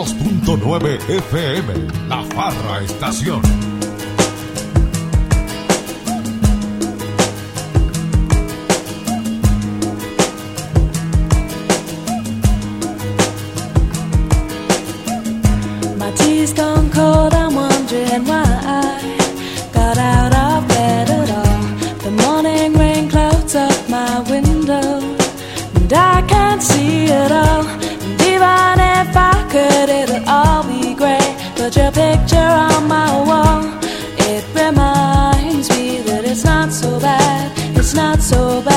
...92.9 FM... ...La Farra Estación... My tea's gone cold, I'm wondering why got out of bed at all. The morning rain clouds up my window, and I can't see it all. Could, it'll all be great. But your picture on my wall, it reminds me that it's not so bad, it's not so bad.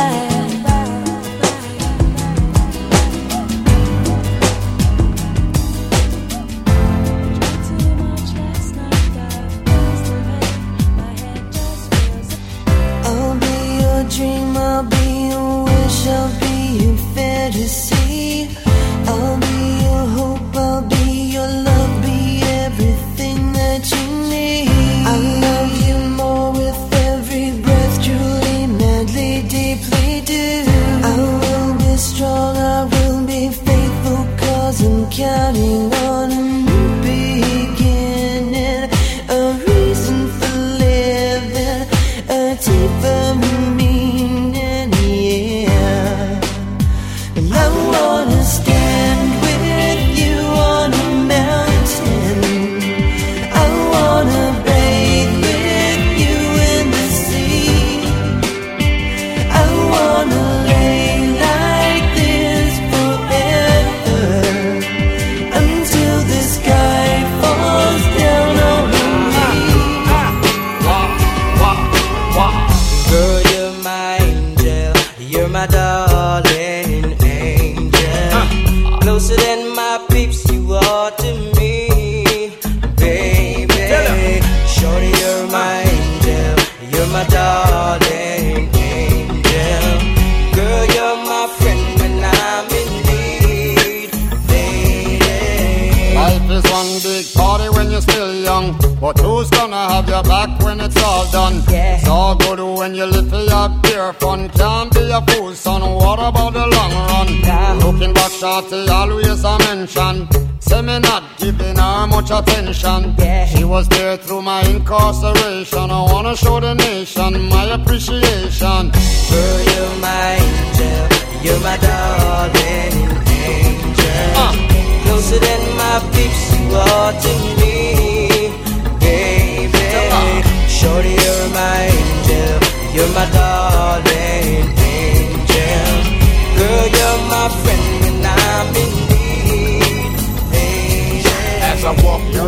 Attention. She was there through my incarceration. I wanna show the nation my appreciation.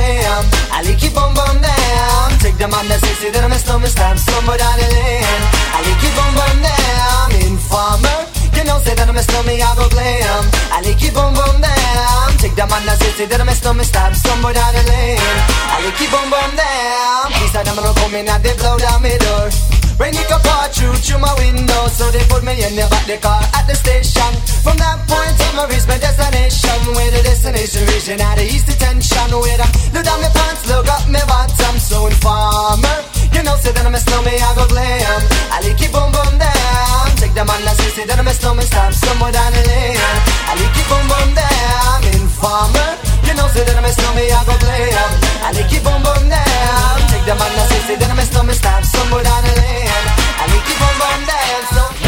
Snowman, I like keep on bum down. Take the man that say say that I'm a snowman, stamp somewhere down the lane. I like keep on bum down. Informer, you know say that I'm a snowman, I go blam. I like keep on bum down. Take the man that say say that I'm a snowman, stamp somewhere down the lane. I like keep on bum down. Please I don't come in and they blow down my door. Rain it could pour through through my window So they put me in the back the car at the station. From that point on I reach my destination Where the destination region at the east detention Where I look down my pants, look up my bottom So informer, you know say that I'm a snowman, I go glam. I like it boom boom down Take the man that say, say that I'm a snowman, stop somewhere down the lane. I like it boom boom down Informer, you know say that I'm a snowman, I go glam. I like it boom boom down Take the man that say, say that I'm a snowman, stop somewhere down the lane I like it boom boom down So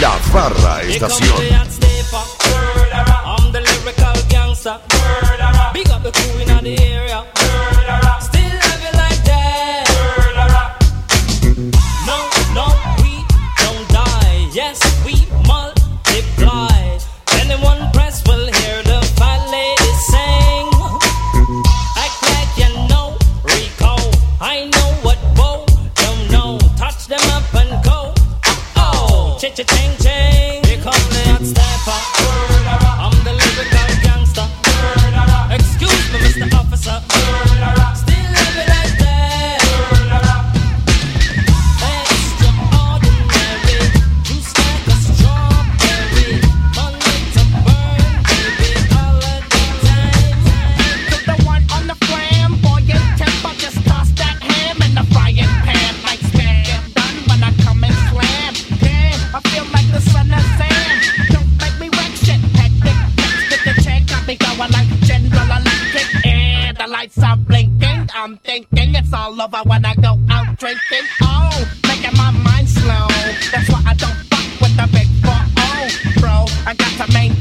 La Farra Estación. I'm the lyrical gangster. Big up the crew in the area. Still thinking it's all over when I go out drinking. Oh, making my mind slow. That's why I don't fuck with the big four. Oh, bro, I got to maintain.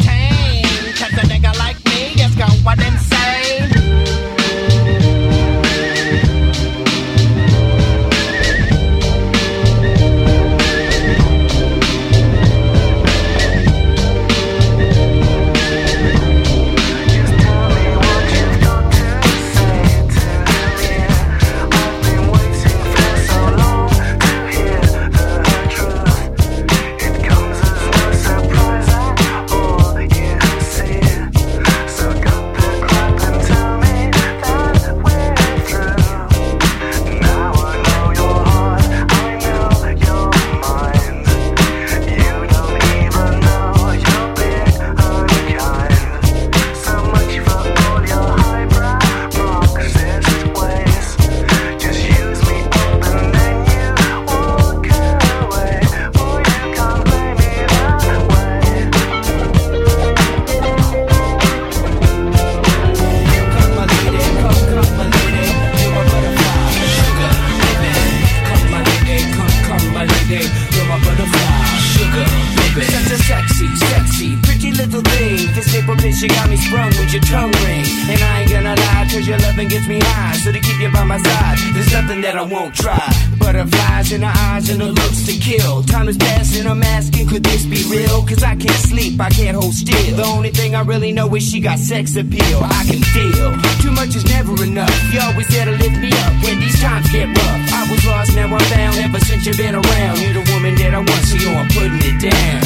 My side, there's nothing that I won't try. Butterflies in her eyes and her looks to kill. Time is passing, I'm asking, could this be real? Cause I can't sleep, I can't hold still. The only thing I really know is she got sex appeal. I can feel too much is never enough. You always there to lift me up when these times get rough. I was lost, now I'm found. Ever since you've been around, you're the woman that I want, so yo, I'm putting it down.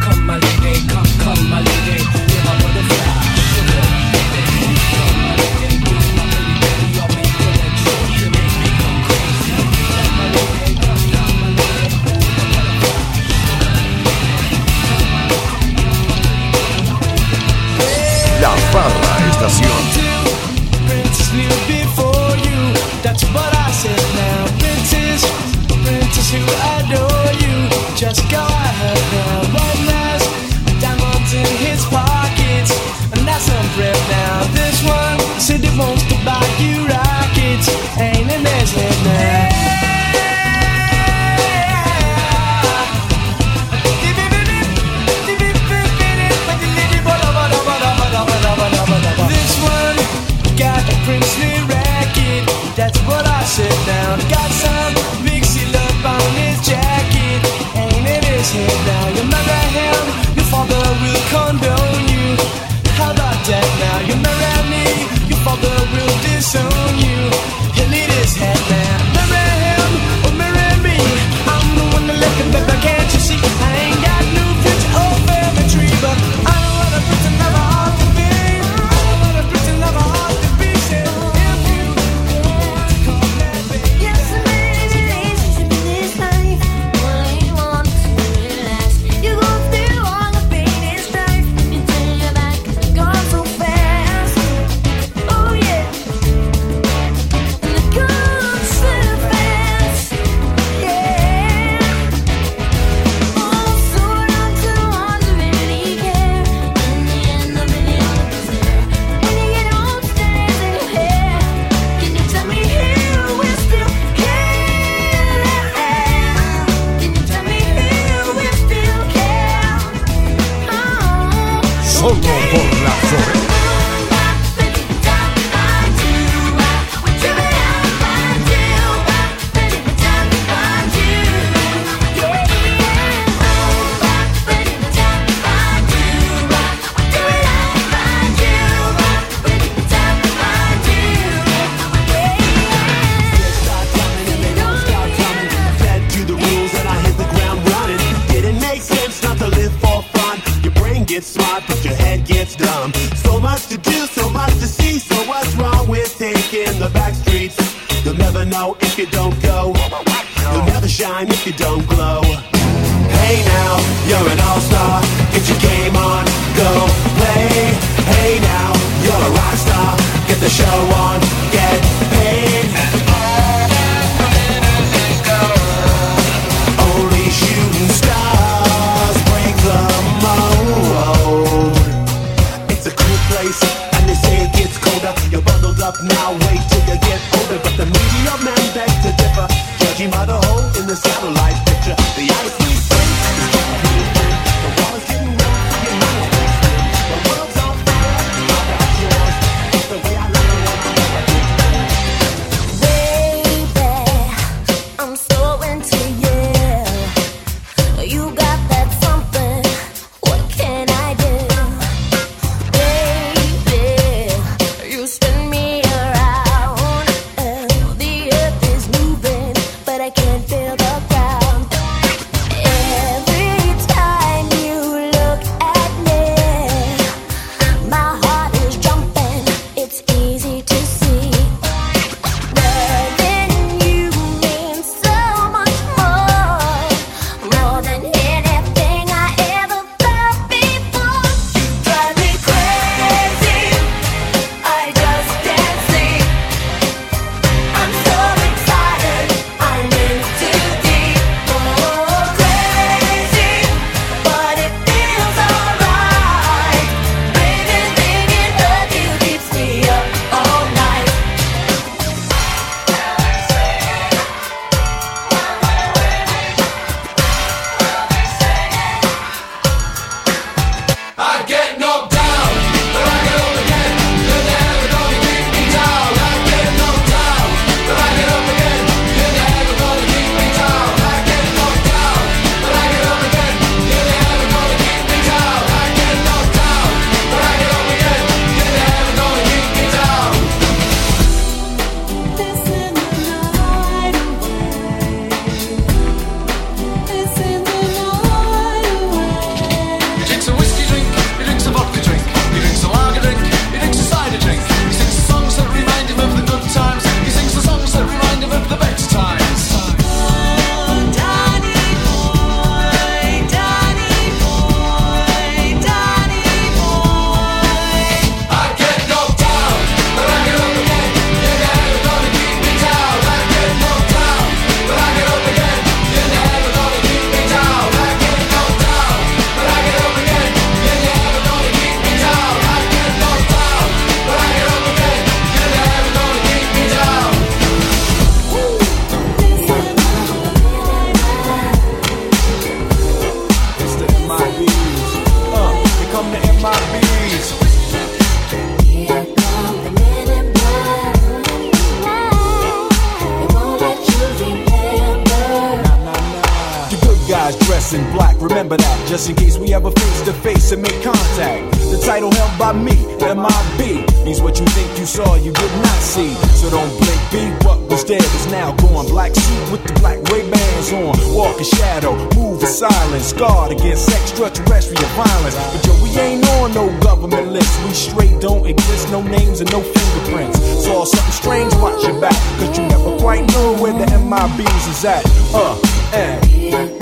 Come, my lady, come, come, my lady. up now, wait. A shadow. Move in silence, guard against extraterrestrial violence. But yo, we ain't on no government list. We straight don't exist, no names and no fingerprints. Saw something strange, watch your back. Cause you never quite know where the MIBs is at. Uh, eh.